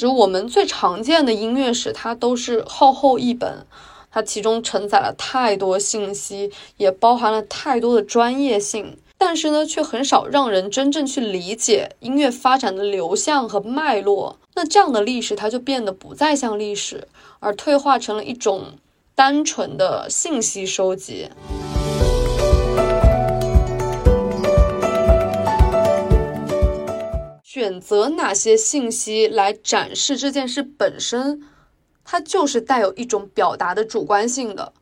实我们最常见的音乐史，它都是厚厚一本，它其中承载了太多信息，也包含了太多的专业性，但是呢，却很少让人真正去理解音乐发展的流向和脉络。那这样的历史，它就变得不再像历史，而退化成了一种单纯的信息收集。选择哪些信息来展示这件事本身，它就是带有一种表达的主观性的，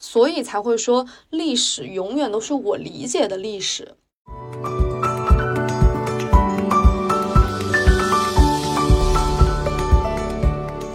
所以才会说历史永远都是我理解的历史。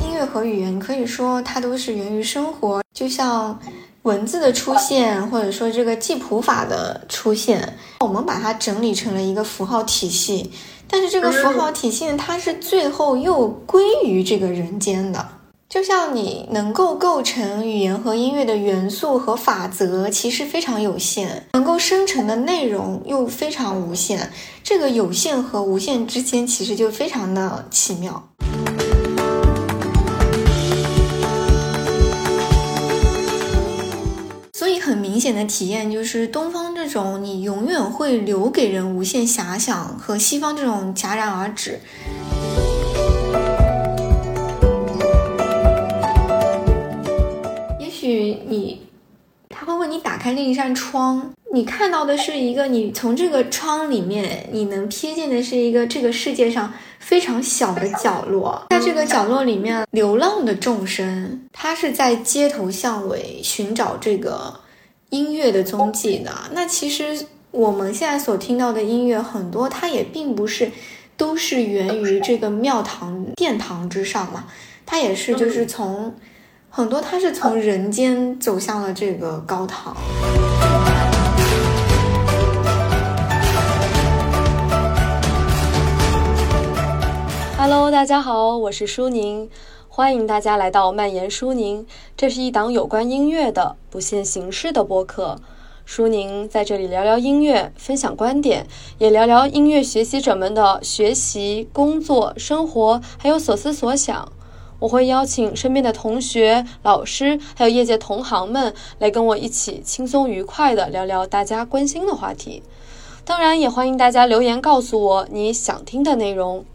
音乐和语言可以说它都是源于生活，就像文字的出现，或者说这个记谱法的出现，我们把它整理成了一个符号体系。但是这个符号体系，它是最后又归于这个人间的。就像你能够构成语言和音乐的元素和法则，其实非常有限；能够生成的内容又非常无限。这个有限和无限之间，其实就非常的奇妙。所以很明显的体验就是，东方这种你永远会留给人无限遐想，和西方这种戛然而止。也许你，他会为你打开另一扇窗，你看到的是一个，你从这个窗里面你能瞥见的是一个这个世界上非常小的角落，在这个角落里面流浪的众生，他是在街头巷尾寻找这个。音乐的踪迹的，那其实我们现在所听到的音乐很多，它也并不是都是源于这个庙堂殿堂之上嘛，它也是就是从很多他是从人间走向了这个高堂。Hello，大家好，我是舒宁。欢迎大家来到蔓延舒宁，这是一档有关音乐的不限形式的播客。舒宁在这里聊聊音乐，分享观点，也聊聊音乐学习者们的学习、工作、生活，还有所思所想。我会邀请身边的同学、老师，还有业界同行们来跟我一起轻松愉快的聊聊大家关心的话题。当然，也欢迎大家留言告诉我你想听的内容。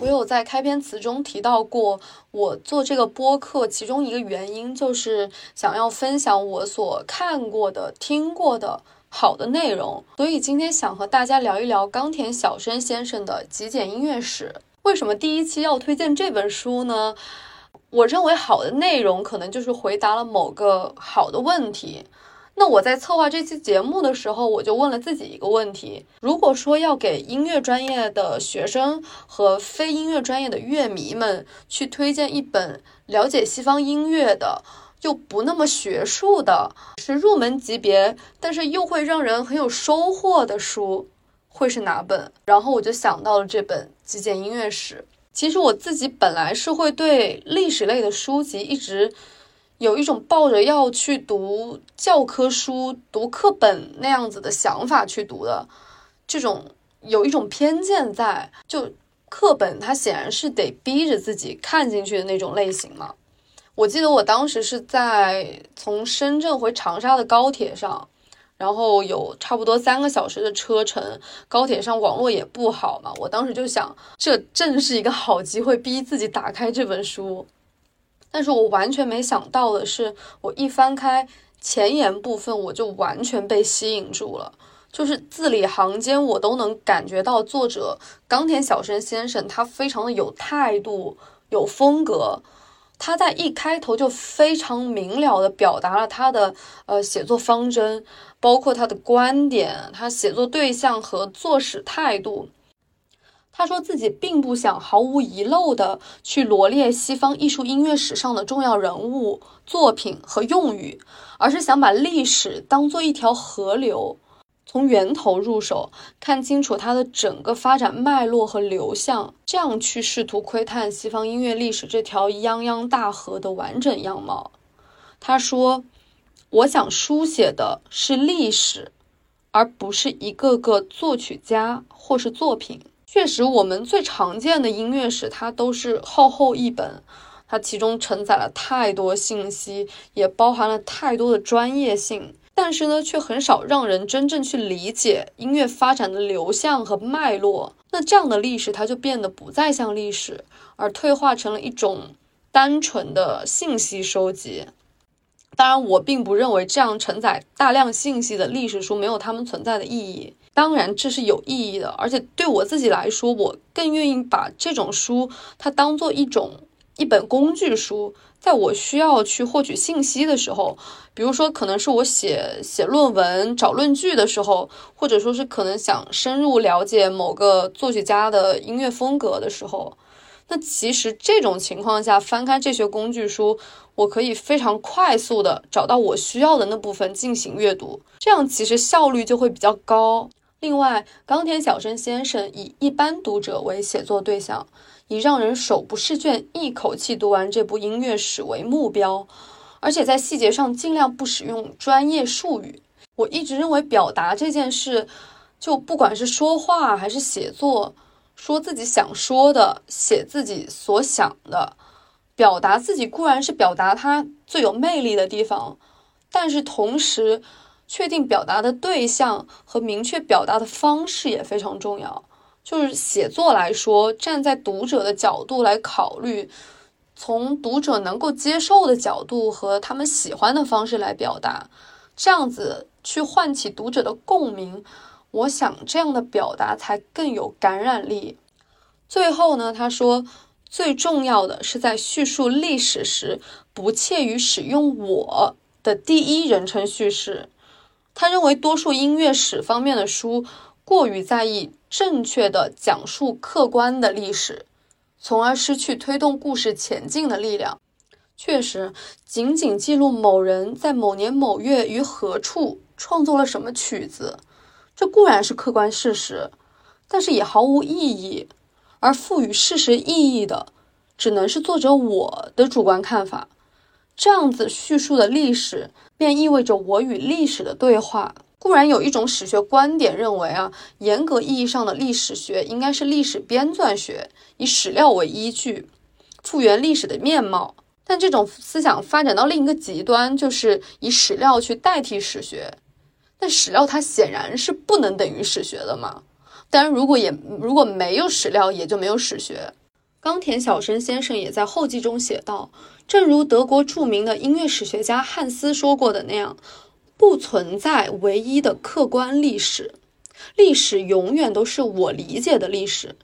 我有在开篇词中提到过，我做这个播客，其中一个原因就是想要分享我所看过的、听过的好的内容。所以今天想和大家聊一聊冈田小生先生的极简音乐史。为什么第一期要推荐这本书呢？我认为好的内容可能就是回答了某个好的问题。那我在策划这期节目的时候，我就问了自己一个问题：如果说要给音乐专业的学生和非音乐专业的乐迷们去推荐一本了解西方音乐的，又不那么学术的，是入门级别，但是又会让人很有收获的书，会是哪本？然后我就想到了这本《极简音乐史》。其实我自己本来是会对历史类的书籍一直。有一种抱着要去读教科书、读课本那样子的想法去读的，这种有一种偏见在。就课本它显然是得逼着自己看进去的那种类型嘛。我记得我当时是在从深圳回长沙的高铁上，然后有差不多三个小时的车程，高铁上网络也不好嘛。我当时就想，这正是一个好机会，逼自己打开这本书。但是我完全没想到的是，我一翻开前言部分，我就完全被吸引住了。就是字里行间，我都能感觉到作者冈田小生先生他非常的有态度、有风格。他在一开头就非常明了的表达了他的呃写作方针，包括他的观点、他写作对象和作史态度。他说自己并不想毫无遗漏地去罗列西方艺术音乐史上的重要人物、作品和用语，而是想把历史当做一条河流，从源头入手，看清楚它的整个发展脉络和流向，这样去试图窥探西方音乐历史这条泱泱大河的完整样貌。他说：“我想书写的是历史，而不是一个个作曲家或是作品。确实，我们最常见的音乐史，它都是厚厚一本，它其中承载了太多信息，也包含了太多的专业性，但是呢，却很少让人真正去理解音乐发展的流向和脉络。那这样的历史，它就变得不再像历史，而退化成了一种单纯的信息收集。当然，我并不认为这样承载大量信息的历史书没有它们存在的意义。当然，这是有意义的，而且对我自己来说，我更愿意把这种书它当做一种一本工具书，在我需要去获取信息的时候，比如说可能是我写写论文、找论据的时候，或者说是可能想深入了解某个作曲家的音乐风格的时候，那其实这种情况下，翻开这些工具书，我可以非常快速的找到我需要的那部分进行阅读，这样其实效率就会比较高。另外，冈田小生先生以一般读者为写作对象，以让人手不释卷、一口气读完这部音乐史为目标，而且在细节上尽量不使用专业术语。我一直认为，表达这件事，就不管是说话还是写作，说自己想说的，写自己所想的，表达自己固然是表达它最有魅力的地方，但是同时。确定表达的对象和明确表达的方式也非常重要。就是写作来说，站在读者的角度来考虑，从读者能够接受的角度和他们喜欢的方式来表达，这样子去唤起读者的共鸣。我想这样的表达才更有感染力。最后呢，他说，最重要的是在叙述历史时，不怯于使用我的第一人称叙事。他认为，多数音乐史方面的书过于在意正确的讲述客观的历史，从而失去推动故事前进的力量。确实，仅仅记录某人在某年某月于何处创作了什么曲子，这固然是客观事实，但是也毫无意义。而赋予事实意义的，只能是作者我的主观看法。这样子叙述的历史。便意味着我与历史的对话。固然有一种史学观点认为啊，严格意义上的历史学应该是历史编纂学，以史料为依据，复原历史的面貌。但这种思想发展到另一个极端，就是以史料去代替史学。但史料它显然是不能等于史学的嘛。当然，如果也如果没有史料，也就没有史学。冈田小生先生也在后记中写道。正如德国著名的音乐史学家汉斯说过的那样，不存在唯一的客观历史，历史永远都是我理解的历史，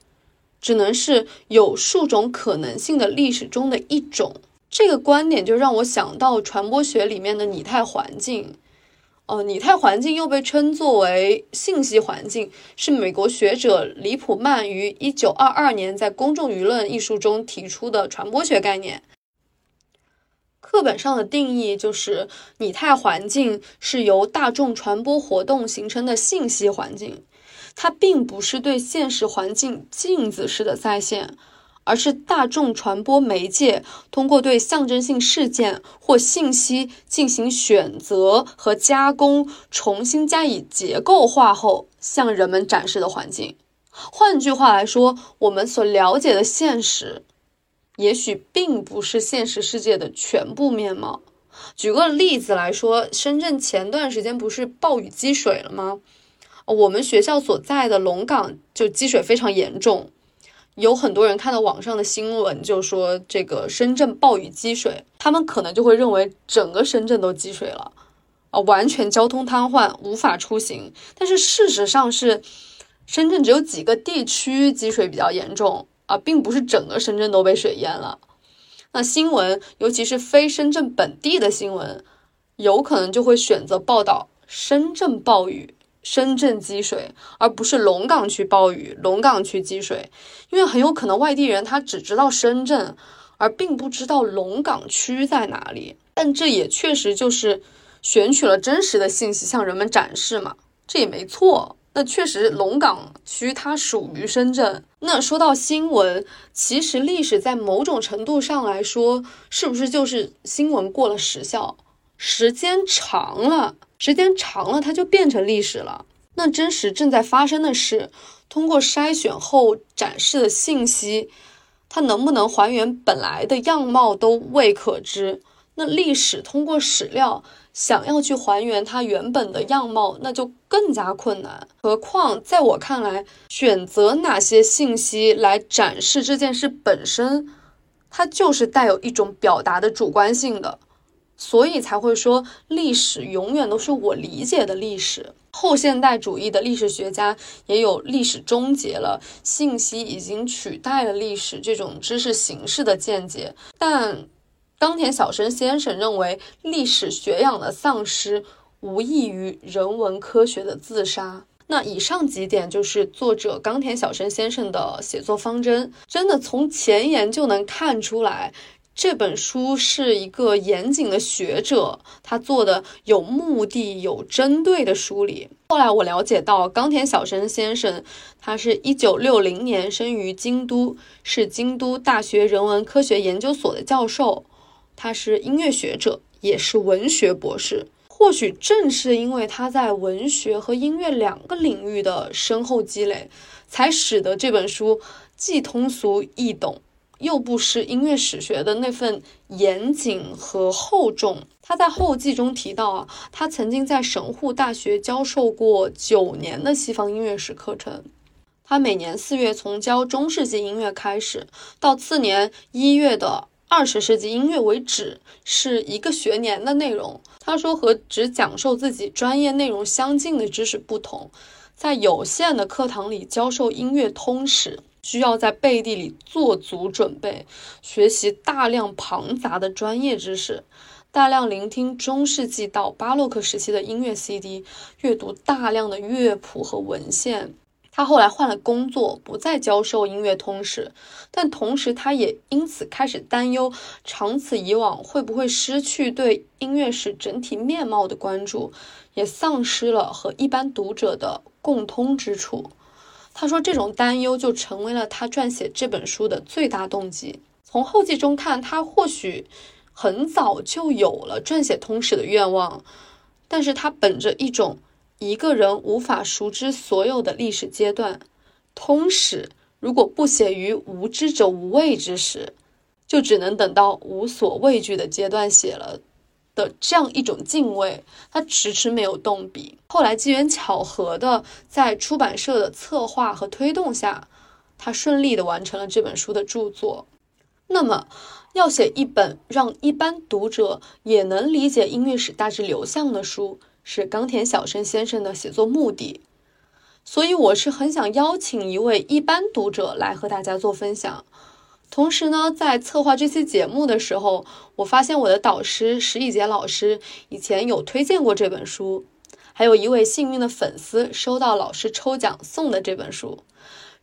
只能是有数种可能性的历史中的一种。这个观点就让我想到传播学里面的拟态环境。哦，拟态环境又被称作为信息环境，是美国学者李普曼于一九二二年在《公众舆论》一书中提出的传播学概念。课本上的定义就是，拟态环境是由大众传播活动形成的信息环境，它并不是对现实环境镜子式的再现，而是大众传播媒介通过对象征性事件或信息进行选择和加工，重新加以结构化后向人们展示的环境。换句话来说，我们所了解的现实。也许并不是现实世界的全部面貌。举个例子来说，深圳前段时间不是暴雨积水了吗？我们学校所在的龙岗就积水非常严重，有很多人看到网上的新闻，就说这个深圳暴雨积水，他们可能就会认为整个深圳都积水了，啊，完全交通瘫痪，无法出行。但是事实上是，深圳只有几个地区积水比较严重。啊，并不是整个深圳都被水淹了。那新闻，尤其是非深圳本地的新闻，有可能就会选择报道深圳暴雨、深圳积水，而不是龙岗区暴雨、龙岗区积水，因为很有可能外地人他只知道深圳，而并不知道龙岗区在哪里。但这也确实就是选取了真实的信息向人们展示嘛，这也没错。那确实，龙岗区它属于深圳。那说到新闻，其实历史在某种程度上来说，是不是就是新闻过了时效？时间长了，时间长了，它就变成历史了。那真实正在发生的事，通过筛选后展示的信息，它能不能还原本来的样貌都未可知。那历史通过史料想要去还原它原本的样貌，那就更加困难。何况在我看来，选择哪些信息来展示这件事本身，它就是带有一种表达的主观性的。所以才会说，历史永远都是我理解的历史。后现代主义的历史学家也有“历史终结了，信息已经取代了历史”这种知识形式的见解。但冈田小生先生认为，历史学养的丧失无异于人文科学的自杀。那以上几点就是作者冈田小生先生的写作方针，真的从前言就能看出来。这本书是一个严谨的学者他做的有目的、有针对的梳理。后来我了解到，冈田小生先生，他是一九六零年生于京都，是京都大学人文科学研究所的教授，他是音乐学者，也是文学博士。或许正是因为他在文学和音乐两个领域的深厚积累，才使得这本书既通俗易懂。又不失音乐史学的那份严谨和厚重。他在后记中提到啊，他曾经在神户大学教授过九年的西方音乐史课程。他每年四月从教中世纪音乐开始，到次年一月的二十世纪音乐为止，是一个学年的内容。他说，和只讲授自己专业内容相近的知识不同，在有限的课堂里教授音乐通史。需要在背地里做足准备，学习大量庞杂的专业知识，大量聆听中世纪到巴洛克时期的音乐 CD，阅读大量的乐谱和文献。他后来换了工作，不再教授音乐通史，但同时他也因此开始担忧，长此以往会不会失去对音乐史整体面貌的关注，也丧失了和一般读者的共通之处。他说：“这种担忧就成为了他撰写这本书的最大动机。从后记中看，他或许很早就有了撰写通史的愿望，但是他本着一种一个人无法熟知所有的历史阶段，通史如果不写于无知者无畏之时，就只能等到无所畏惧的阶段写了。”的这样一种敬畏，他迟迟没有动笔。后来机缘巧合的，在出版社的策划和推动下，他顺利的完成了这本书的著作。那么，要写一本让一般读者也能理解音乐史大致流向的书，是冈田小生先生的写作目的。所以，我是很想邀请一位一般读者来和大家做分享。同时呢，在策划这期节目的时候，我发现我的导师石以杰老师以前有推荐过这本书，还有一位幸运的粉丝收到老师抽奖送的这本书，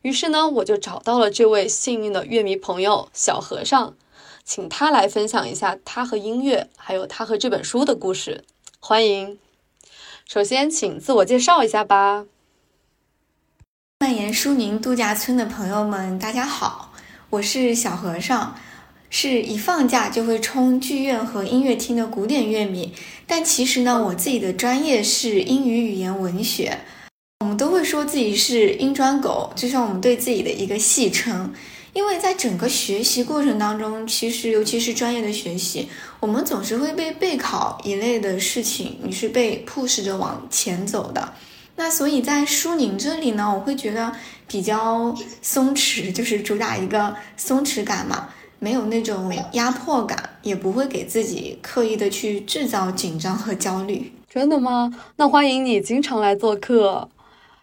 于是呢，我就找到了这位幸运的乐迷朋友小和尚，请他来分享一下他和音乐，还有他和这本书的故事。欢迎，首先请自我介绍一下吧。蔓延舒宁度假村的朋友们，大家好。我是小和尚，是一放假就会冲剧院和音乐厅的古典乐迷。但其实呢，我自己的专业是英语语言文学。我们都会说自己是英专狗，就像我们对自己的一个戏称。因为在整个学习过程当中，其实尤其是专业的学习，我们总是会被备考一类的事情，你是被 push 着往前走的。那所以在舒宁这里呢，我会觉得。比较松弛，就是主打一个松弛感嘛，没有那种压迫感，也不会给自己刻意的去制造紧张和焦虑。真的吗？那欢迎你经常来做客。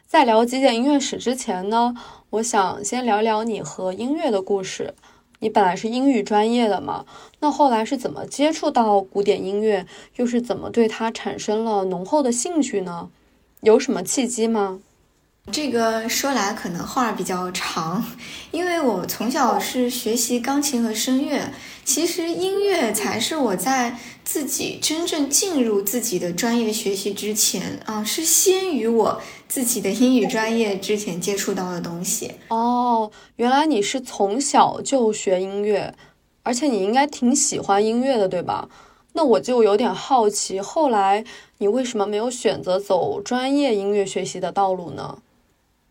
在聊极简音乐史之前呢，我想先聊聊你和音乐的故事。你本来是英语专业的嘛，那后来是怎么接触到古典音乐，又是怎么对它产生了浓厚的兴趣呢？有什么契机吗？这个说来可能话比较长，因为我从小是学习钢琴和声乐，其实音乐才是我在自己真正进入自己的专业学习之前啊，是先于我自己的英语专业之前接触到的东西。哦，原来你是从小就学音乐，而且你应该挺喜欢音乐的，对吧？那我就有点好奇，后来你为什么没有选择走专业音乐学习的道路呢？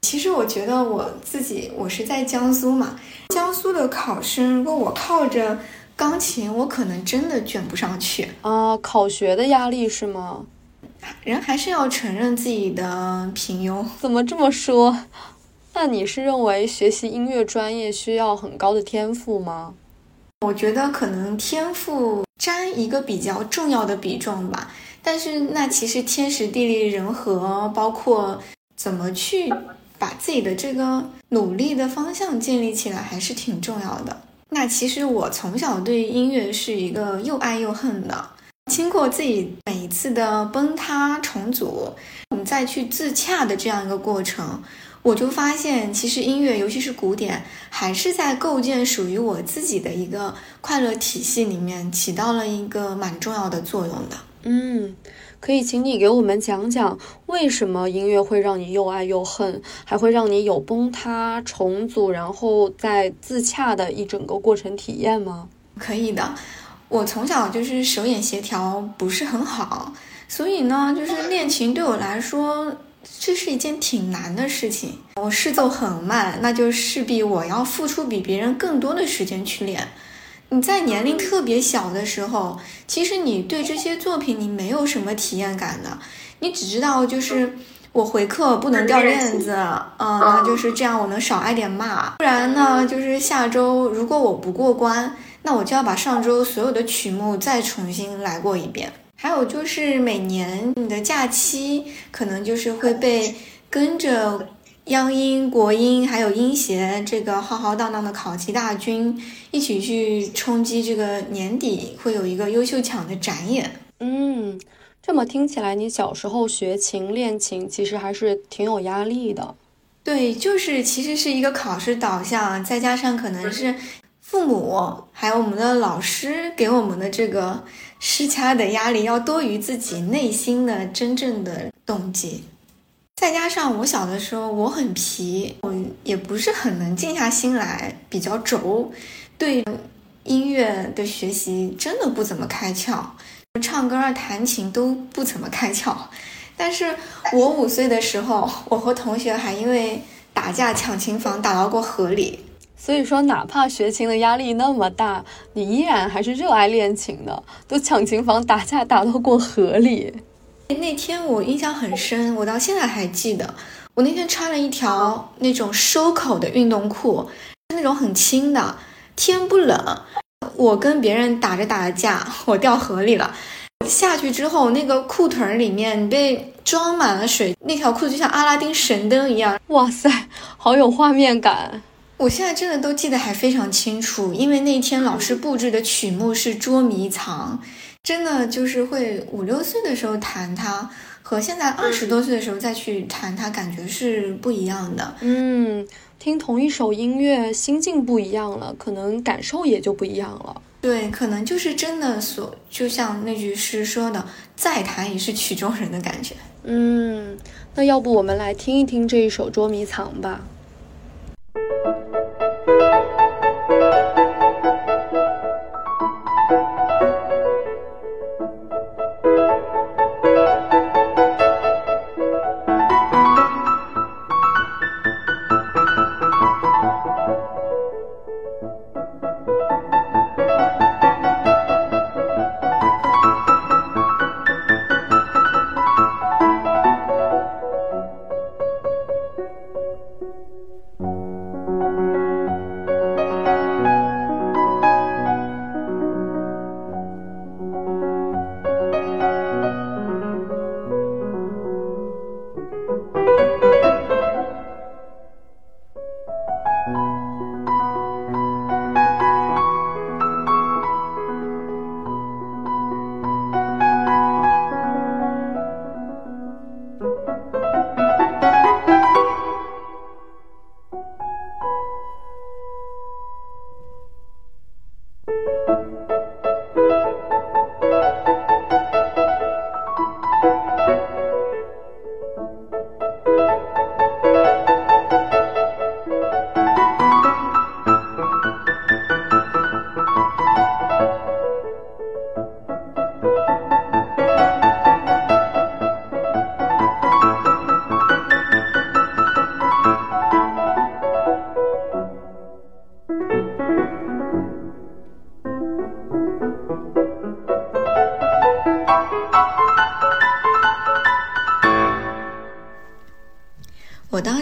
其实我觉得我自己，我是在江苏嘛，江苏的考生，如果我靠着钢琴，我可能真的卷不上去啊。考学的压力是吗？人还是要承认自己的平庸。怎么这么说？那你是认为学习音乐专业需要很高的天赋吗？我觉得可能天赋占一个比较重要的比重吧，但是那其实天时地利人和，包括怎么去把自己的这个努力的方向建立起来，还是挺重要的。那其实我从小对音乐是一个又爱又恨的，经过自己每一次的崩塌重组，我们再去自洽的这样一个过程。我就发现，其实音乐，尤其是古典，还是在构建属于我自己的一个快乐体系里面，起到了一个蛮重要的作用的。嗯，可以请你给我们讲讲，为什么音乐会让你又爱又恨，还会让你有崩塌、重组，然后再自洽的一整个过程体验吗？可以的，我从小就是手眼协调不是很好，所以呢，就是练琴对我来说。这是一件挺难的事情，我试奏很慢，那就势必我要付出比别人更多的时间去练。你在年龄特别小的时候，其实你对这些作品你没有什么体验感的，你只知道就是我回课不能掉链子，嗯，那就是这样，我能少挨点骂。不然呢，就是下周如果我不过关，那我就要把上周所有的曲目再重新来过一遍。还有就是每年你的假期可能就是会被跟着央音、国音还有音协这个浩浩荡荡的考级大军一起去冲击这个年底会有一个优秀奖的展演。嗯，这么听起来，你小时候学琴练琴其实还是挺有压力的。对，就是其实是一个考试导向，再加上可能是父母还有我们的老师给我们的这个。施加的压力要多于自己内心的真正的动机，再加上我小的时候我很皮，我也不是很能静下心来，比较轴，对音乐的学习真的不怎么开窍，唱歌啊弹琴都不怎么开窍。但是我五岁的时候，我和同学还因为打架抢琴房打到过河里。所以说，哪怕学琴的压力那么大，你依然还是热爱练琴的。都抢琴房打架打到过河里。那天我印象很深，我到现在还记得。我那天穿了一条那种收口的运动裤，那种很轻的。天不冷，我跟别人打着打着架，我掉河里了。下去之后，那个裤腿里面被装满了水，那条裤子就像阿拉丁神灯一样。哇塞，好有画面感。我现在真的都记得还非常清楚，因为那天老师布置的曲目是捉迷藏，真的就是会五六岁的时候弹它，和现在二十多岁的时候再去弹它，感觉是不一样的。嗯，听同一首音乐，心境不一样了，可能感受也就不一样了。对，可能就是真的所，就像那句诗说的，再弹也是曲中人的感觉。嗯，那要不我们来听一听这一首捉迷藏吧。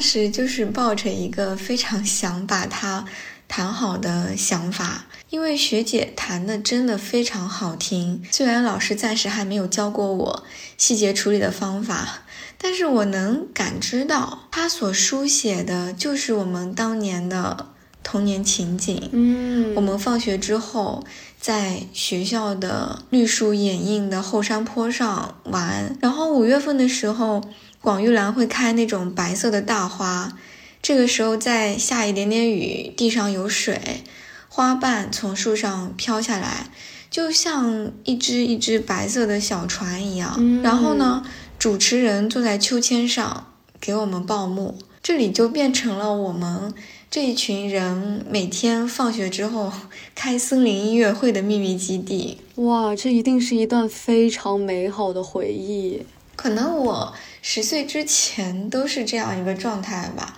时就是抱着一个非常想把它弹好的想法，因为学姐弹的真的非常好听。虽然老师暂时还没有教过我细节处理的方法，但是我能感知到她所书写的就是我们当年的童年情景。嗯，我们放学之后在学校的绿树掩映的后山坡上玩，然后五月份的时候，广玉兰会开那种白色的大花。这个时候再下一点点雨，地上有水，花瓣从树上飘下来，就像一只一只白色的小船一样。嗯然后呢，主持人坐在秋千上给我们报幕，这里就变成了我们这一群人每天放学之后 开森林音乐会的秘密基地。哇，这一定是一段非常美好的回忆。可能我十岁之前都是这样一个状态吧。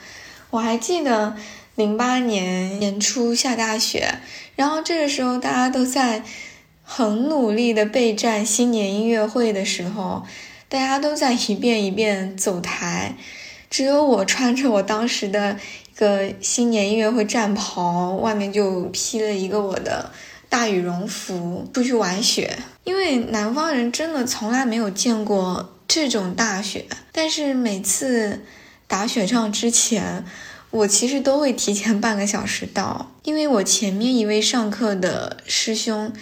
我还记得零八年年初下大雪，然后这个时候大家都在很努力的备战新年音乐会的时候，大家都在一遍一遍走台，只有我穿着我当时的一个新年音乐会战袍，外面就披了一个我的大羽绒服出去玩雪，因为南方人真的从来没有见过这种大雪，但是每次打雪仗之前，我其实都会提前半个小时到，因为我前面一位上课的师兄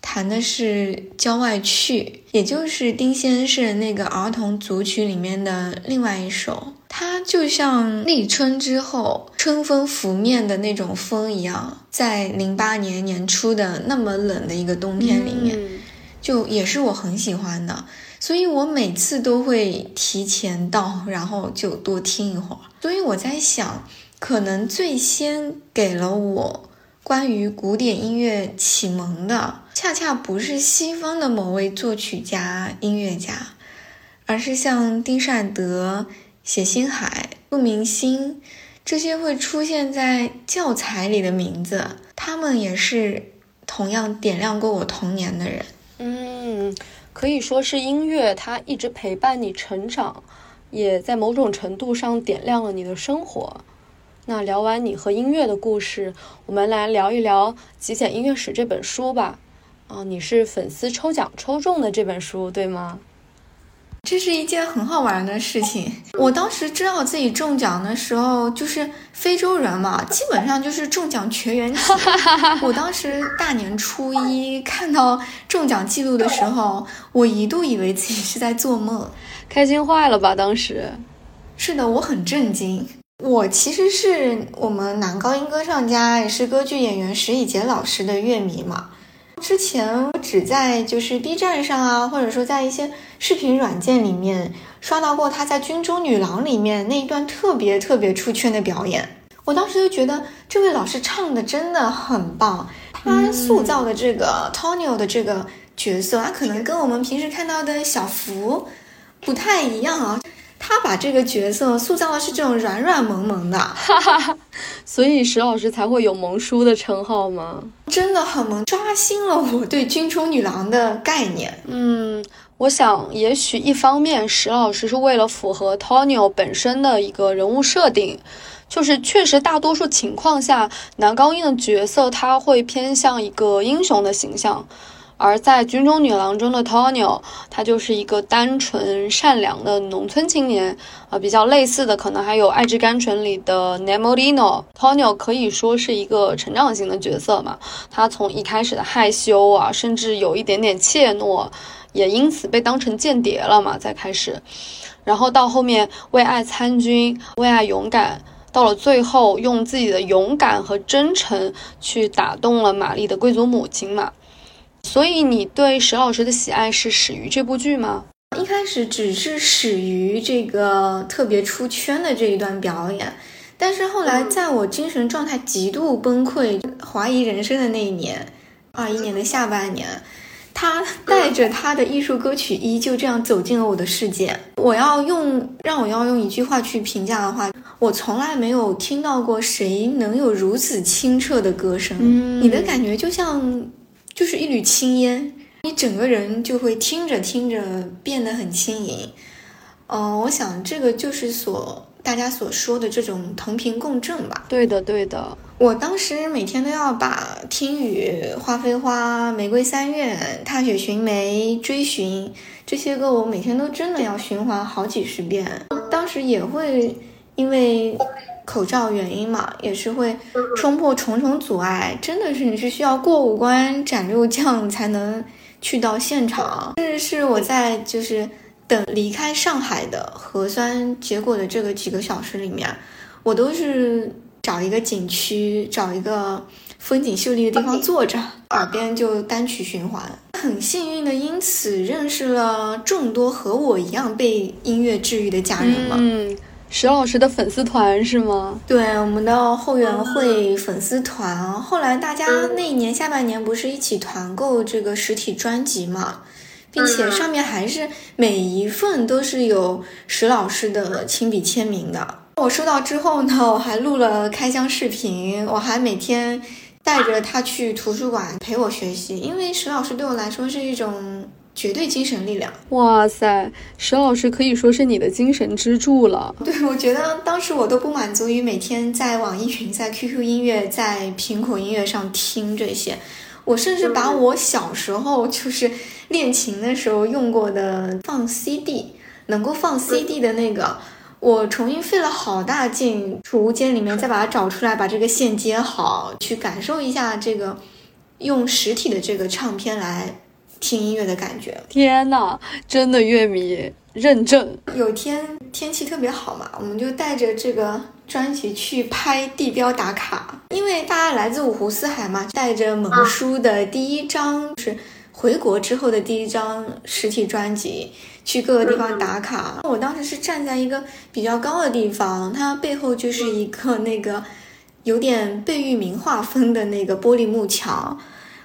弹的是《郊外去》，也就是丁先生那个儿童组曲里面的另外一首。它就像立春之后春风拂面的那种风一样，在零八年年初的那么冷的一个冬天里面，嗯就也是我很喜欢的，所以我每次都会提前到，然后就多听一会儿。所以我在想，可能最先给了我关于古典音乐启蒙的，恰恰不是西方的某位作曲家、音乐家，而是像丁善德、写星海、陆明星这些会出现在教材里的名字，他们也是同样点亮过我童年的人。嗯，可以说是音乐，它一直陪伴你成长，也在某种程度上点亮了你的生活。那聊完你和音乐的故事，我们来聊一聊《极简音乐史》这本书吧。啊、你是粉丝抽奖抽中的这本书，对吗？这是一件很好玩的事情。我当时知道自己中奖的时候，就是非洲人嘛，基本上就是中奖全员起。我当时大年初一看到中奖记录的时候，我一度以为自己是在做梦。开心坏了吧？当时，是的，我很震惊。我其实是我们男高音歌唱家，也是歌剧演员石以洁老师的乐迷嘛。之前我只在就是 B 站上啊，或者说在一些视频软件里面刷到过他在《军中女郎》里面那一段特别特别出圈的表演。我当时就觉得这位老师唱的真的很棒，他塑造的这个 Tonio 的这个角色，他可能跟我们平时看到的小福不太一样啊。他把这个角色塑造的是这种软软萌萌的，所以石老师才会有萌叔的称号吗？真的很萌，刷新了我对军中女郎的概念。嗯，我想也许一方面石老师是为了符合 Tonio 本身的一个人物设定。就是确实，大多数情况下，男高音的角色他会偏向一个英雄的形象，而在《军中女郎》中的 Tonio，他就是一个单纯善良的农村青年。啊、比较类似的可能还有《爱之甘醇》里的 Nemolino。Tonio 可以说是一个成长型的角色嘛，他从一开始的害羞啊，甚至有一点点怯懦，也因此被当成间谍了嘛，再开始，然后到后面为爱参军，为爱勇敢。到了最后，用自己的勇敢和真诚去打动了玛丽的贵族母亲嘛。所以你对石老师的喜爱是始于这部剧吗？一开始只是始于这个特别出圈的这一段表演，但是后来在我精神状态极度崩溃、怀疑人生的那一年，二一年的下半年，他带着他的艺术歌曲一就这样走进了我的世界。我要用让我要用一句话去评价的话，我从来没有听到过谁能有如此清澈的歌声。嗯你的感觉就像就是一缕青烟，你整个人就会听着听着变得很轻盈。嗯、我想这个就是所大家所说的这种同频共振吧。对的，对的。我当时每天都要把《听雨》《花非花》《玫瑰三月》《踏雪寻梅》《追寻》这些歌，我每天都真的要循环好几十遍。当时也会因为口罩原因嘛，也是会冲破重重阻碍，真的是你是需要过五关斩六将才能去到现场。甚至是我在就是等离开上海的核酸结果的这个几个小时里面，我都是。找一个景区，找一个风景秀丽的地方坐着，耳边就单曲循环。很幸运的，因此认识了众多和我一样被音乐治愈的家人们。嗯，石老师的粉丝团是吗？对，我们的后援会粉丝团。后来大家那一年下半年不是一起团购这个实体专辑嘛，并且上面还是每一份都是有石老师的亲笔签名的。我收到之后呢，我还录了开箱视频，我还每天带着他去图书馆陪我学习，因为石老师对我来说是一种绝对精神力量。哇塞，石老师可以说是你的精神支柱了。对，我觉得当时我都不满足于每天在网易云、在 QQ 音乐、在苹果音乐上听这些，我甚至把我小时候就是练琴的时候用过的放 CD，能够放 CD 的那个。我重新费了好大劲，储物间里面再把它找出来，把这个线接好，去感受一下这个用实体的这个唱片来听音乐的感觉。天呐，真的乐迷认证。有天天气特别好嘛，我们就带着这个专辑去拍地标打卡，因为大家来自五湖四海嘛，带着蒙叔的第一张是回国之后的第一张实体专辑。去各个地方打卡，我当时是站在一个比较高的地方，它背后就是一个那个有点贝聿铭画风的那个玻璃幕墙，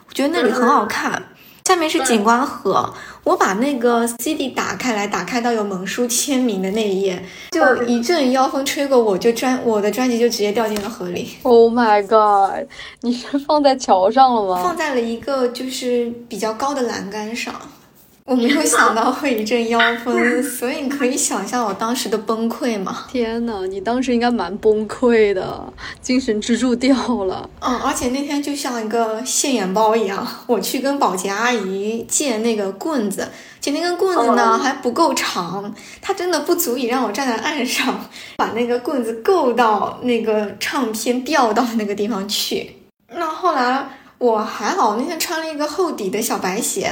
我觉得那里很好看。下面是景观河，我把那个 CD 打开来，打开到有萌叔签名的那一页，就一阵妖风吹过，我就专我的专辑就直接掉进了河里。Oh my god！你是放在桥上了吗？放在了一个就是比较高的栏杆上。我没有想到会一阵妖风，所以你可以想象我当时的崩溃吗？天呐，你当时应该蛮崩溃的，精神支柱掉了。嗯，而且那天就像一个现眼包一样，我去跟保洁阿姨借那个棍子，且那根棍子呢还不够长，它真的不足以让我站在岸上 把那个棍子够到那个唱片掉到那个地方去。那后来我还好，那天穿了一个厚底的小白鞋。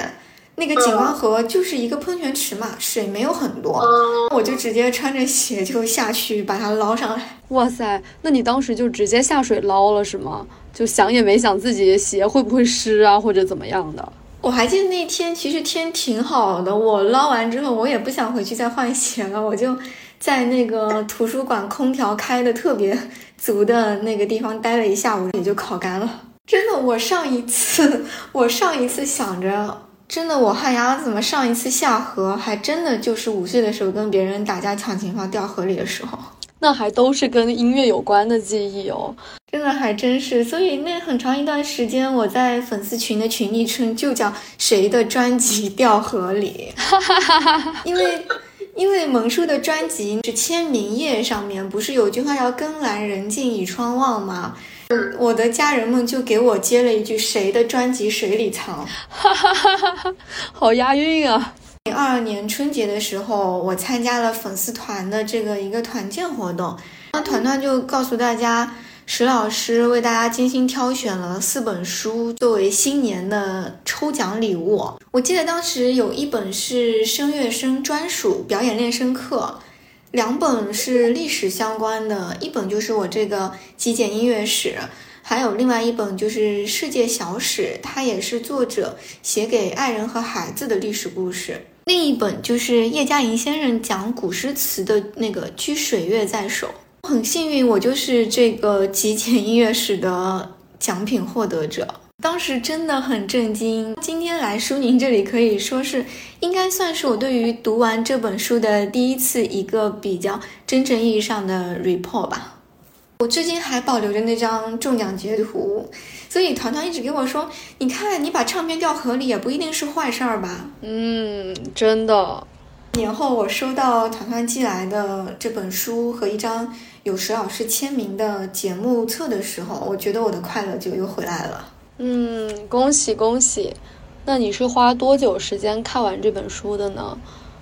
那个景观河就是一个喷泉池嘛，水没有很多，我就直接穿着鞋就下去把它捞上来。哇塞，那你当时就直接下水捞了是吗？就想也没想自己鞋会不会湿啊，或者怎么样的？我还记得那天其实天挺好的，我捞完之后我也不想回去再换鞋了，我就在那个图书馆空调开的特别足的那个地方待了一下午，也就烤干了。真的，我上一次，我上一次想着。真的，我旱鸭子嘛，上一次下河还真的就是五岁的时候跟别人打架抢琴房掉河里的时候，那还都是跟音乐有关的记忆哦。真的还真是，所以那很长一段时间我在粉丝群的群昵称就叫谁的专辑掉河里，因为因为蒙叔的专辑是签名页上面不是有句话叫更阑人静倚窗望吗？我的家人们就给我接了一句：“谁的专辑水里藏？”哈哈哈哈哈，好押韵啊！零二年春节的时候，我参加了粉丝团的这个一个团建活动，那团团就告诉大家，石老师为大家精心挑选了四本书作为新年的抽奖礼物。我记得当时有一本是声乐生专属表演练声课。两本是历史相关的，一本就是我这个极简音乐史，还有另外一本就是世界小史，它也是作者写给爱人和孩子的历史故事。另一本就是叶嘉莹先生讲古诗词的那个《居水月在手》。很幸运，我就是这个极简音乐史的奖品获得者。当时真的很震惊。今天来舒宁这里，可以说是应该算是我对于读完这本书的第一次一个比较真正意义上的 report 吧。我至今还保留着那张中奖截图，所以团团一直给我说：“你看，你把唱片掉河里也不一定是坏事儿吧？”嗯，真的。年后我收到团团寄来的这本书和一张有石老师签名的节目册的时候，我觉得我的快乐就又回来了。嗯，恭喜恭喜！那你是花多久时间看完这本书的呢？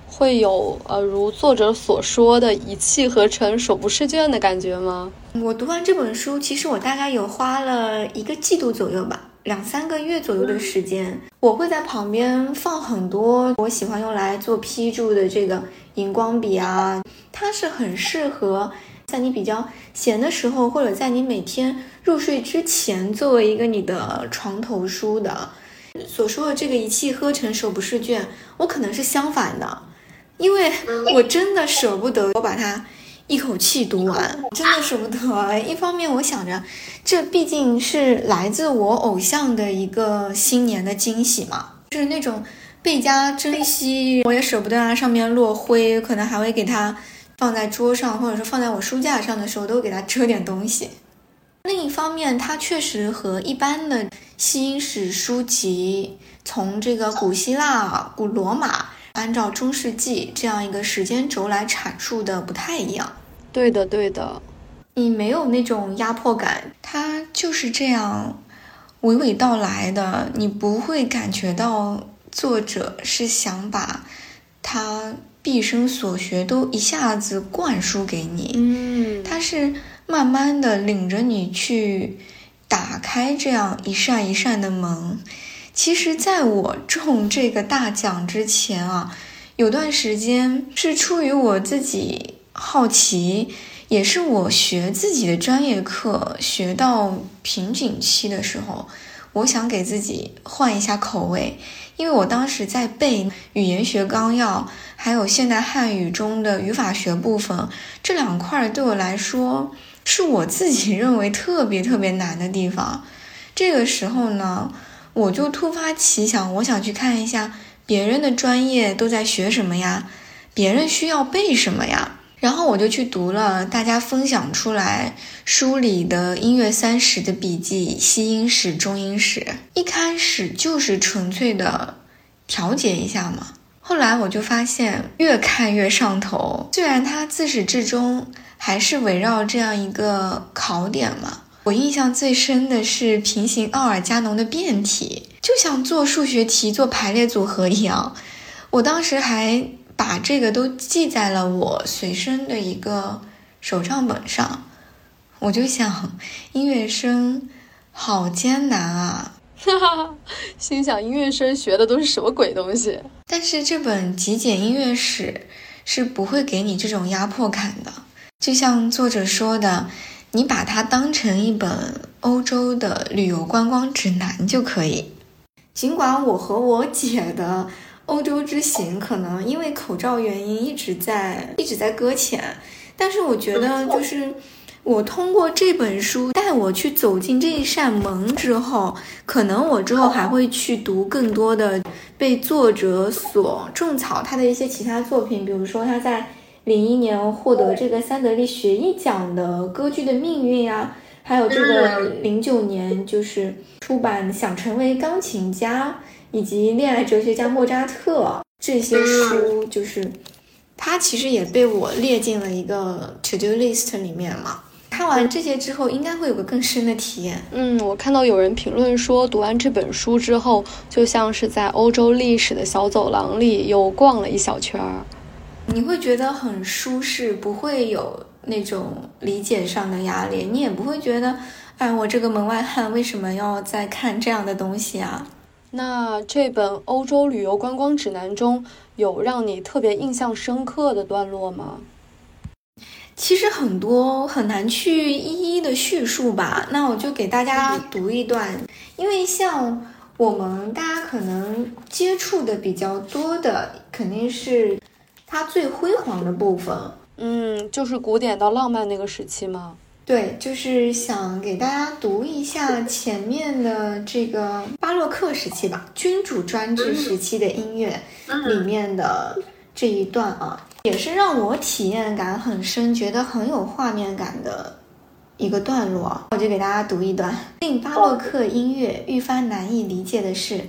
会有呃，如作者所说的一气呵成、手不释卷的感觉吗？我读完这本书，其实我大概有花了一个季度左右吧，两三个月左右的时间。我会在旁边放很多我喜欢用来做批注的这个荧光笔啊，它是很适合在你比较闲的时候，或者在你每天入睡之前作为一个你的床头书的。所说的这个一气呵成、手不释卷，我可能是相反的，因为我真的舍不得我把它一口气读完，真的舍不得。一方面，我想着这毕竟是来自我偶像的一个新年的惊喜嘛，就是那种倍加珍惜，我也舍不得让上面落灰，可能还会给它放在桌上，或者说放在我书架上的时候，都给它遮点东西。另一方面，它确实和一般的西英史书籍，从这个古希腊、古罗马，按照中世纪这样一个时间轴来阐述的不太一样。对的，对的，你没有那种压迫感，它就是这样娓娓道来的，你不会感觉到作者是想把他毕生所学都一下子灌输给你。嗯，他是。慢慢的领着你去打开这样一扇一扇的门。其实，在我中这个大奖之前啊，有段时间是出于我自己好奇，也是我学自己的专业课学到瓶颈期的时候，我想给自己换一下口味，因为我当时在背语言学纲要，还有现代汉语中的语法学部分这两块，对我来说。是我自己认为特别特别难的地方。这个时候呢，我就突发奇想，我想去看一下别人的专业都在学什么呀，别人需要背什么呀。然后我就去读了大家分享出来书里的音乐三十的笔记，西音史、中音史。一开始就是纯粹的调节一下嘛。后来我就发现越看越上头，虽然它自始至终。还是围绕这样一个考点嘛。我印象最深的是平行奥尔加农的变体，就像做数学题做排列组合一样。我当时还把这个都记在了我随身的一个手账本上。我就想，音乐生好艰难啊！哈哈，心想音乐生学的都是什么鬼东西？但是这本极简音乐史是不会给你这种压迫感的。就像作者说的，你把它当成一本欧洲的旅游观光指南就可以。尽管我和我姐的欧洲之行可能因为口罩原因一直在一直在搁浅，但是我觉得就是我通过这本书带我去走进这一扇门之后，可能我之后还会去读更多的被作者所种草他的一些其他作品，比如说他在。零一年获得这个三得利学艺奖的歌剧的命运啊，还有这个零九年就是出版想成为钢琴家以及恋爱哲学家莫扎特这些书，就是他其实也被我列进了一个 to do list 里面嘛。看完这些之后，应该会有个更深的体验。嗯，我看到有人评论说，读完这本书之后，就像是在欧洲历史的小走廊里又逛了一小圈儿。你会觉得很舒适，不会有那种理解上的压力，你也不会觉得，哎，我这个门外汉为什么要再看这样的东西啊？那这本欧洲旅游观光指南中有让你特别印象深刻的段落吗？其实很多很难去一一的叙述吧。那我就给大家读一段，因为像我们大家可能接触的比较多的，肯定是。它最辉煌的部分，嗯，就是古典到浪漫那个时期吗？对，就是想给大家读一下前面的这个巴洛克时期吧，君主专制时期的音乐里面的这一段啊，也是让我体验感很深，觉得很有画面感的一个段落。我就给大家读一段：令巴洛克音乐愈发难以理解的是。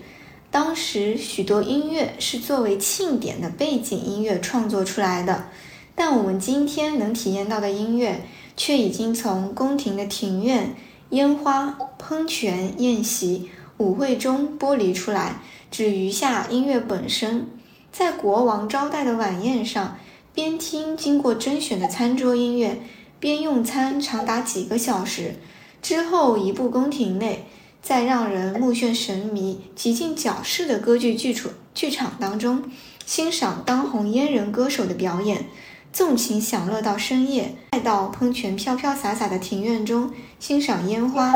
当时许多音乐是作为庆典的背景音乐创作出来的，但我们今天能体验到的音乐，却已经从宫廷的庭院、烟花、喷泉、宴席、舞会中剥离出来，只余下音乐本身。在国王招待的晚宴上，边听经过甄选的餐桌音乐，边用餐长达几个小时，之后移步宫廷内。在让人目眩神迷、极尽矫饰的歌剧剧处剧场当中，欣赏当红阉人歌手的表演，纵情享乐到深夜；再到喷泉飘飘洒洒的庭院中，欣赏烟花、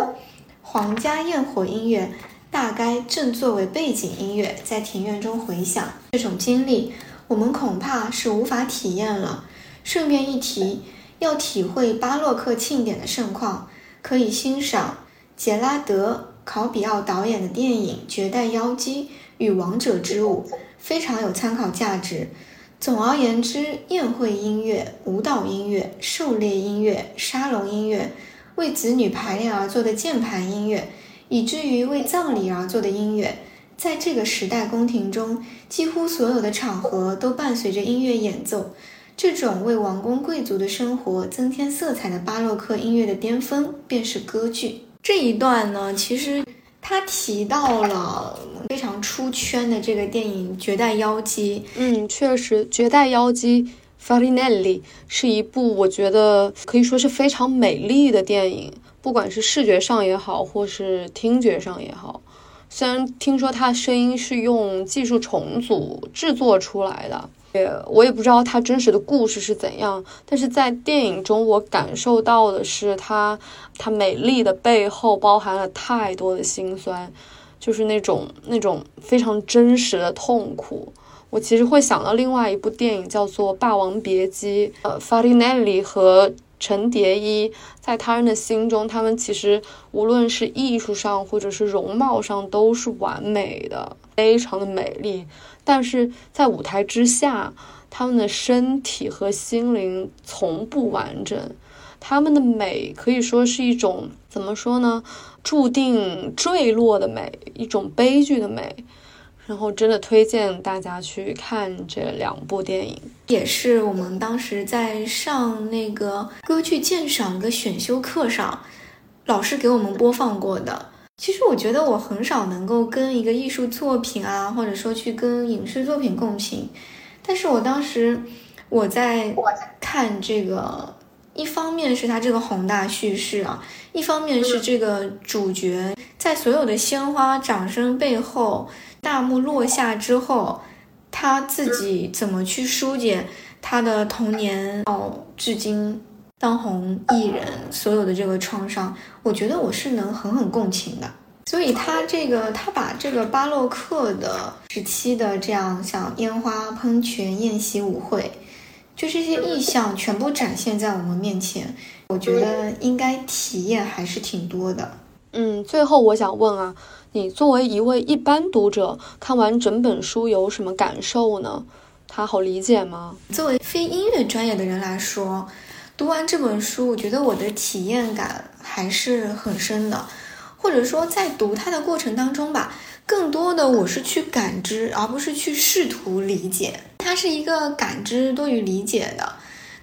皇家焰火音乐，大概正作为背景音乐在庭院中回响。这种经历，我们恐怕是无法体验了。顺便一提，要体会巴洛克庆典的盛况，可以欣赏杰拉德。考比奥导演的电影《绝代妖姬与王者之舞》非常有参考价值。总而言之，宴会音乐、舞蹈音乐、狩猎音乐、沙龙音乐，为子女排练而做的键盘音乐，以至于为葬礼而做的音乐，在这个时代宫廷中，几乎所有的场合都伴随着音乐演奏。这种为王公贵族的生活增添色彩的巴洛克音乐的巅峰，便是歌剧。这一段呢，其实他提到了非常出圈的这个电影《绝代妖姬》。嗯，确实，《绝代妖姬》Farinelli 是一部我觉得可以说是非常美丽的电影，不管是视觉上也好，或是听觉上也好。虽然听说他声音是用技术重组制作出来的。我也不知道它真实的故事是怎样，但是在电影中，我感受到的是它，它美丽的背后包含了太多的辛酸，就是那种那种非常真实的痛苦。我其实会想到另外一部电影，叫做《霸王别姬》。呃，Farinelli 和陈蝶衣在他人的心中，他们其实无论是艺术上或者是容貌上都是完美的，非常的美丽。但是在舞台之下，他们的身体和心灵从不完整，他们的美可以说是一种怎么说呢？注定坠落的美，一种悲剧的美。然后真的推荐大家去看这两部电影，也是我们当时在上那个歌剧鉴赏的选修课上，老师给我们播放过的。其实我觉得我很少能够跟一个艺术作品啊，或者说去跟影视作品共情。但是我当时我在看这个，一方面是它这个宏大叙事啊，一方面是这个主角在所有的鲜花掌声背后，大幕落下之后，他自己怎么去疏解他的童年到至今。当红艺人所有的这个创伤，我觉得我是能狠狠共情的。所以他这个，他把这个巴洛克的时期的这样像烟花喷泉、宴席舞会，就这些意象全部展现在我们面前，我觉得应该体验还是挺多的。嗯，最后我想问啊，你作为一位一般读者，看完整本书有什么感受呢？它好理解吗？作为非音乐专业的人来说。读完这本书，我觉得我的体验感还是很深的，或者说在读它的过程当中吧，更多的我是去感知，而不是去试图理解。它是一个感知多于理解的。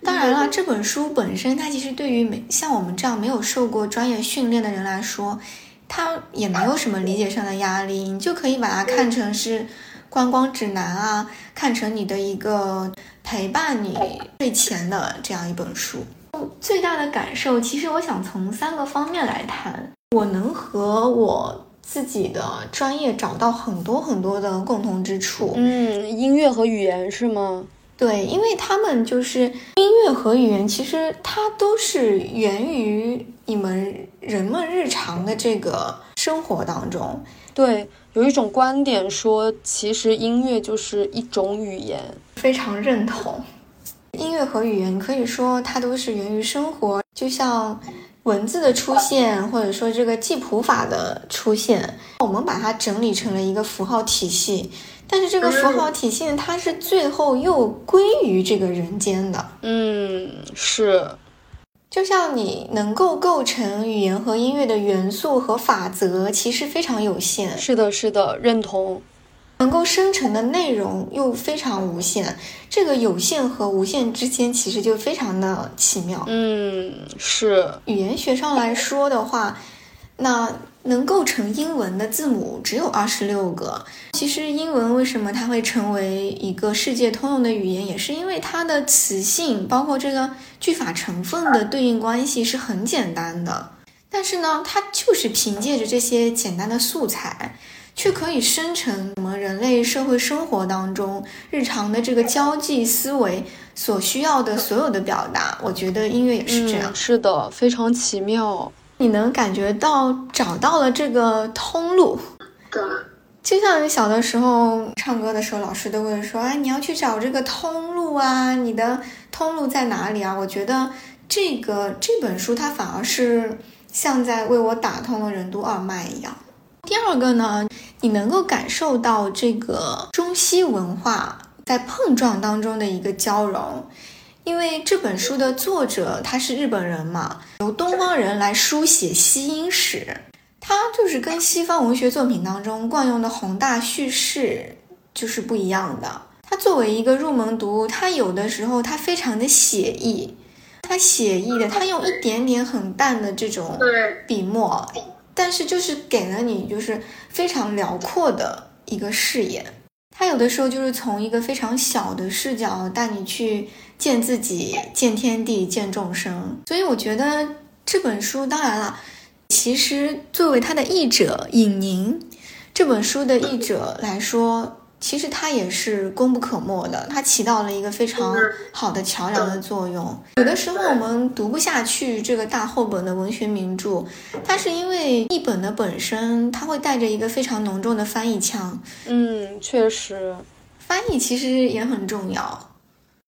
当然了，这本书本身，它其实对于没像我们这样没有受过专业训练的人来说，它也没有什么理解上的压力，你就可以把它看成是观光指南啊，看成你的一个。陪伴你睡前的这样一本书，最大的感受，其实我想从三个方面来谈。我能和我自己的专业找到很多很多的共同之处。嗯，音乐和语言是吗？对，因为他们就是音乐和语言，其实它都是源于你们人们日常的这个生活当中。对，有一种观点说，其实音乐就是一种语言。非常认同，音乐和语言可以说它都是源于生活，就像文字的出现，或者说这个记谱法的出现，我们把它整理成了一个符号体系。但是这个符号体系它是最后又归于这个人间的。嗯，是，就像你能够构成语言和音乐的元素和法则，其实非常有限。是的，是的，认同。能够生成的内容又非常无限。这个有限和无限之间其实就非常的奇妙。嗯，是语言学上来说的话，那。能构成英文的字母只有二十六个。其实英文为什么它会成为一个世界通用的语言，也是因为它的词性，包括这个句法成分的对应关系是很简单的。但是呢，它就是凭借着这些简单的素材，却可以生成我们人类社会生活当中日常的这个交际思维所需要的所有的表达。我觉得音乐也是这样。是的，非常奇妙。你能感觉到找到了这个通路，对，就像你小的时候唱歌的时候，老师都会说：“哎，你要去找这个通路啊，你的通路在哪里啊？”我觉得这个这本书它反而是像在为我打通了任督二脉一样。第二个呢，你能够感受到这个中西文化在碰撞当中的一个交融。因为这本书的作者他是日本人嘛，由东方人来书写西英史，他就是跟西方文学作品当中惯用的宏大叙事就是不一样的。他作为一个入门读物，他有的时候他非常的写意，他写意的，他用一点点很淡的这种笔墨，但是就是给了你就是非常辽阔的一个视野。他有的时候就是从一个非常小的视角带你去。见自己，见天地，见众生。所以我觉得这本书，当然了，其实作为它的译者尹宁，这本书的译者来说，其实他也是功不可没的。他起到了一个非常好的桥梁的作用。有的时候我们读不下去这个大厚本的文学名著，它是因为译本的本身，它会带着一个非常浓重的翻译腔。嗯，确实，翻译其实也很重要。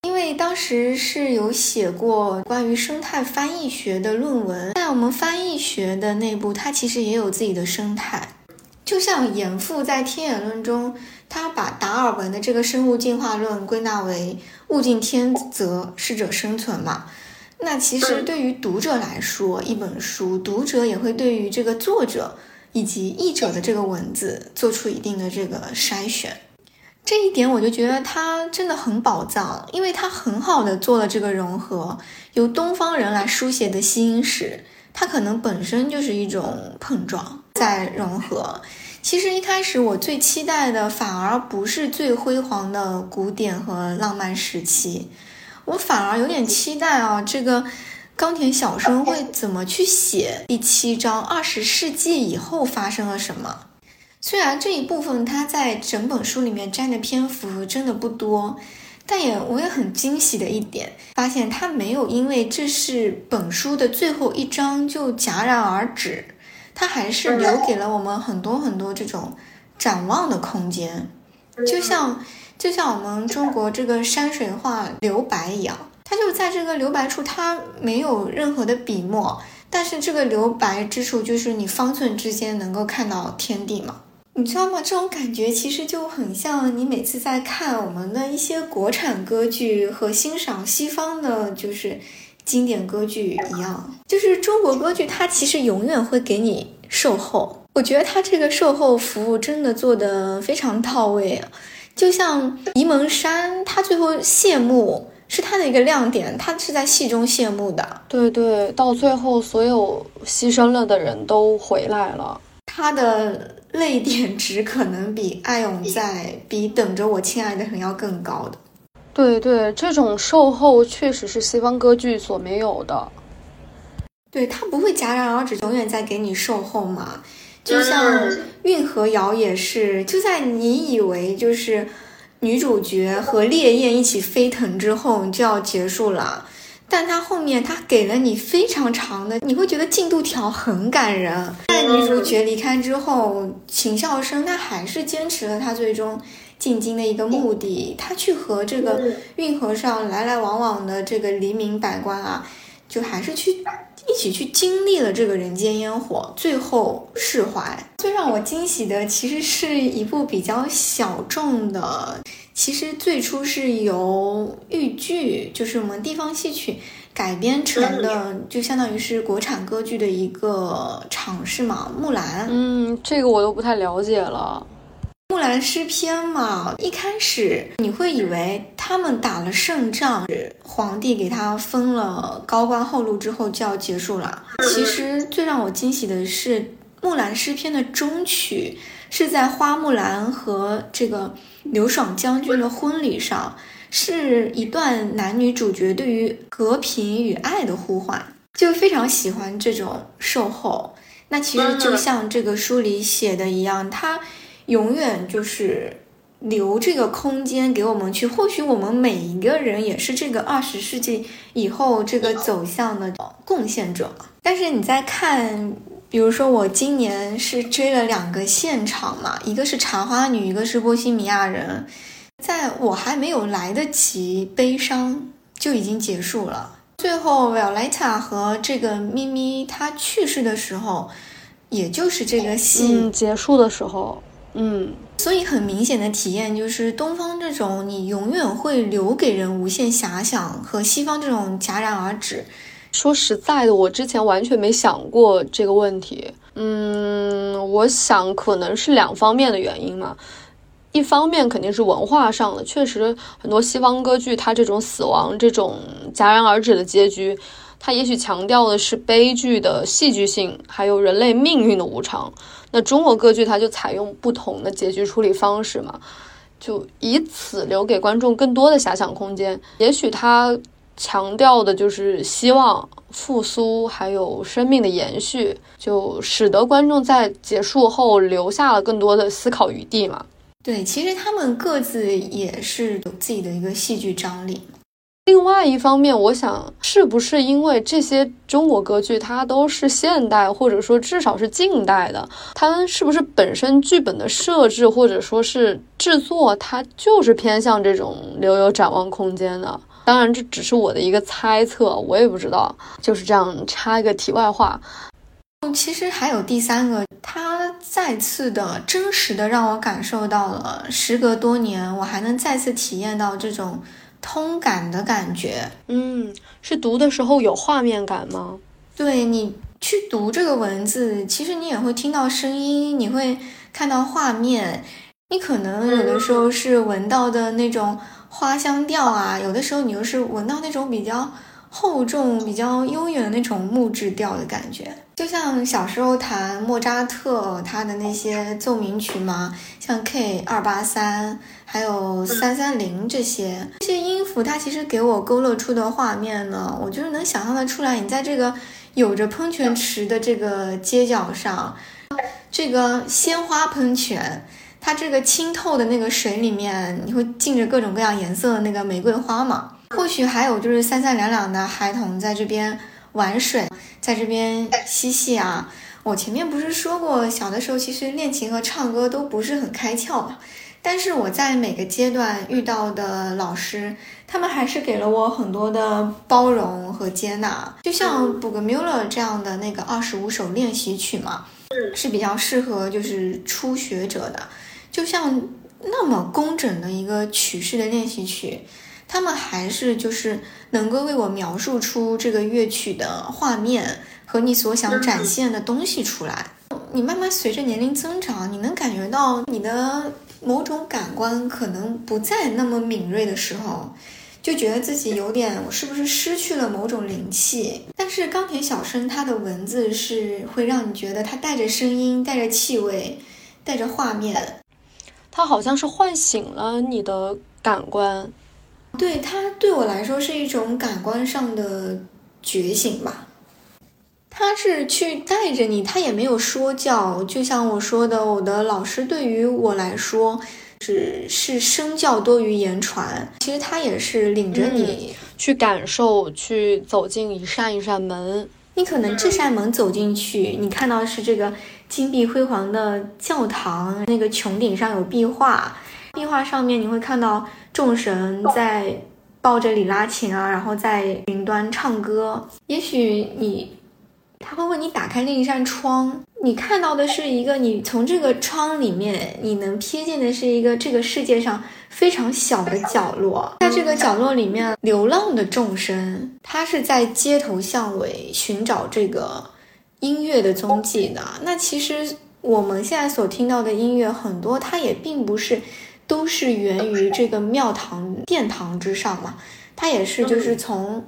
因为当时是有写过关于生态翻译学的论文，在我们翻译学的内部，它其实也有自己的生态。就像严复在《天演论》中，他把达尔文的这个生物进化论归纳为“物竞天择，适者生存”嘛。那其实对于读者来说，一本书，读者也会对于这个作者以及译者的这个文字做出一定的这个筛选。这一点我就觉得它真的很宝藏，因为它很好的做了这个融合，由东方人来书写的西英史，它可能本身就是一种碰撞在融合。其实一开始我最期待的反而不是最辉煌的古典和浪漫时期，我反而有点期待啊，这个冈田小生会怎么去写第七章二十世纪以后发生了什么。虽然这一部分它在整本书里面占的篇幅真的不多，但也我也很惊喜的一点，发现它没有因为这是本书的最后一章就戛然而止，它还是留给了我们很多很多这种展望的空间，就像就像我们中国这个山水画留白一样，它就在这个留白处，它没有任何的笔墨，但是这个留白之处就是你方寸之间能够看到天地嘛。你知道吗？这种感觉其实就很像你每次在看我们的一些国产歌剧和欣赏西方的，就是经典歌剧一样。就是中国歌剧，它其实永远会给你售后。我觉得它这个售后服务真的做得非常到位啊！就像沂蒙山，它最后谢幕是它的一个亮点，它是在戏中谢幕的。对对，到最后所有牺牲了的人都回来了。它的。泪点值可能比《爱永在》比《等着我亲爱的人》要更高的。对对，这种售后确实是西方歌剧所没有的。对他不会戛然而止，永远在给你售后嘛。就像《运河谣》也是，就在你以为就是女主角和烈焰一起飞腾之后就要结束了。但他后面他给了你非常长的，你会觉得进度条很感人。在女主角离开之后，秦孝生他还是坚持了他最终进京的一个目的，他去和这个运河上来来往往的这个黎民百官啊，就还是去一起去经历了这个人间烟火，最后释怀。最让我惊喜的其实是一部比较小众的。其实最初是由豫剧，就是我们地方戏曲改编成的，就相当于是国产歌剧的一个尝试嘛。木兰，嗯，这个我都不太了解了。木兰诗篇嘛，一开始你会以为他们打了胜仗，皇帝给他封了高官厚禄之后就要结束了。其实最让我惊喜的是，木兰诗篇的中曲是在花木兰和这个刘爽将军的婚礼上，是一段男女主角对于和平与爱的呼唤，就非常喜欢这种售后。那其实就像这个书里写的一样，他永远就是留这个空间给我们去。或许我们每一个人也是这个二十世纪以后这个走向的贡献者。但是你在看，比如说我今年是追了两个现场嘛，一个是《茶花女》，一个是《波西米亚人》，在我还没有来得及悲伤，就已经结束了。最后，Violetta 和这个咪咪她去世的时候，也就是这个戏结束的时候，嗯，所以很明显的体验就是东方这种你永远会留给人无限遐想，和西方这种戛然而止。说实在的，我之前完全没想过这个问题。嗯，我想可能是两方面的原因嘛。一方面肯定是文化上的，确实很多西方歌剧，它这种死亡、这种戛然而止的结局，它也许强调的是悲剧的戏剧性，还有人类命运的无常。那中国歌剧它就采用不同的结局处理方式嘛，就以此留给观众更多的遐想空间。也许它强调的就是希望复苏，还有生命的延续，就使得观众在结束后留下了更多的思考余地嘛。对，其实他们各自也是有自己的一个戏剧张力。另外一方面，我想是不是因为这些中国歌剧它都是现代，或者说至少是近代的，它们是不是本身剧本的设置或者说是制作，它就是偏向这种留有展望空间的？当然，这只是我的一个猜测，我也不知道。就是这样插一个题外话。其实还有第三个，它再次的真实的让我感受到了，时隔多年，我还能再次体验到这种通感的感觉。嗯，是读的时候有画面感吗？对你去读这个文字，其实你也会听到声音，你会看到画面，你可能有的时候是闻到的那种花香调啊，有的时候你又是闻到那种比较。厚重、比较悠远的那种木质调的感觉，就像小时候弹莫扎特他的那些奏鸣曲嘛，像 K 二八三，还有三三零这些这些音符，它其实给我勾勒出的画面呢，我就是能想象的出来。你在这个有着喷泉池的这个街角上，这个鲜花喷泉，它这个清透的那个水里面，你会浸着各种各样颜色的那个玫瑰花嘛？或许还有就是三三两两的孩童在这边玩水，在这边嬉戏啊。我前面不是说过，小的时候其实练琴和唱歌都不是很开窍嘛。但是我在每个阶段遇到的老师，他们还是给了我很多的包容和接纳。就像布格缪勒这样的那个二十五首练习曲嘛，是比较适合就是初学者的。就像那么工整的一个曲式的练习曲。他们还是就是能够为我描述出这个乐曲的画面和你所想展现的东西出来。你慢慢随着年龄增长，你能感觉到你的某种感官可能不再那么敏锐的时候，就觉得自己有点我是不是失去了某种灵气？但是钢铁小生他的文字是会让你觉得他带着声音、带着气味、带着画面，他好像是唤醒了你的感官。对它对我来说是一种感官上的觉醒吧，他是去带着你，他也没有说教，就像我说的，我的老师对于我来说只是身教多于言传，其实他也是领着你去感受，去走进一扇一扇门，你可能这扇门走进去，你看到是这个金碧辉煌的教堂，那个穹顶上有壁画。壁画上面你会看到众神在抱着里拉琴啊，然后在云端唱歌。也许你他会为你打开另一扇窗，你看到的是一个你从这个窗里面你能瞥见的是一个这个世界上非常小的角落，在这个角落里面流浪的众生，他是在街头巷尾寻找这个音乐的踪迹的。那其实。我们现在所听到的音乐很多，它也并不是都是源于这个庙堂殿堂之上嘛，它也是就是从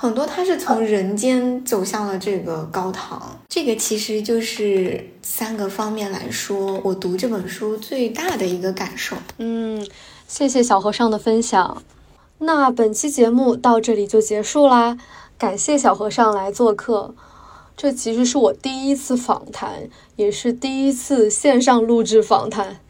很多它是从人间走向了这个高堂。这个其实就是三个方面来说，我读这本书最大的一个感受。嗯，谢谢小和尚的分享。那本期节目到这里就结束啦，感谢小和尚来做客。这其实是我第一次访谈，也是第一次线上录制访谈，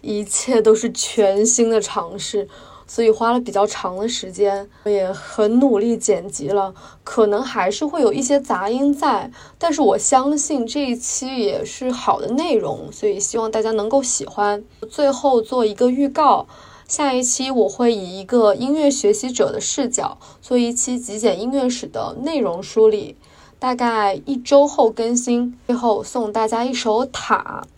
一切都是全新的尝试，所以花了比较长的时间，也很努力剪辑了，可能还是会有一些杂音在，但是我相信这一期也是好的内容，所以希望大家能够喜欢。最后做一个预告。下一期我会以一个音乐学习者的视角做一期极简音乐史的内容梳理，大概一周后更新。最后送大家一首《塔》，《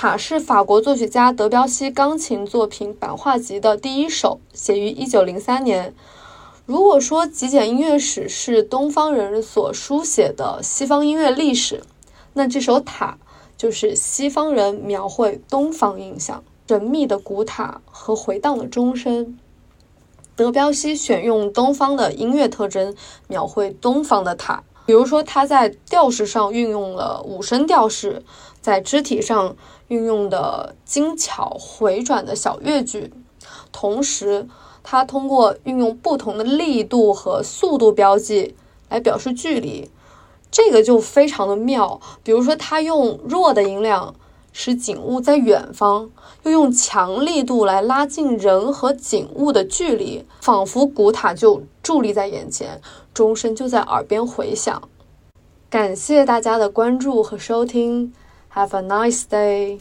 塔》是法国作曲家德彪西钢琴作品版画集的第一首，写于一九零三年。如果说极简音乐史是东方人所书写的西方音乐历史，那这首《塔》就是西方人描绘东方印象。神秘的古塔和回荡的钟声，德彪西选用东方的音乐特征描绘东方的塔，比如说他在调式上运用了五声调式，在肢体上运用的精巧回转的小乐句，同时它通过运用不同的力度和速度标记来表示距离，这个就非常的妙。比如说他用弱的音量。使景物在远方，又用强力度来拉近人和景物的距离，仿佛古塔就伫立在眼前，钟声就在耳边回响。感谢大家的关注和收听，Have a nice day。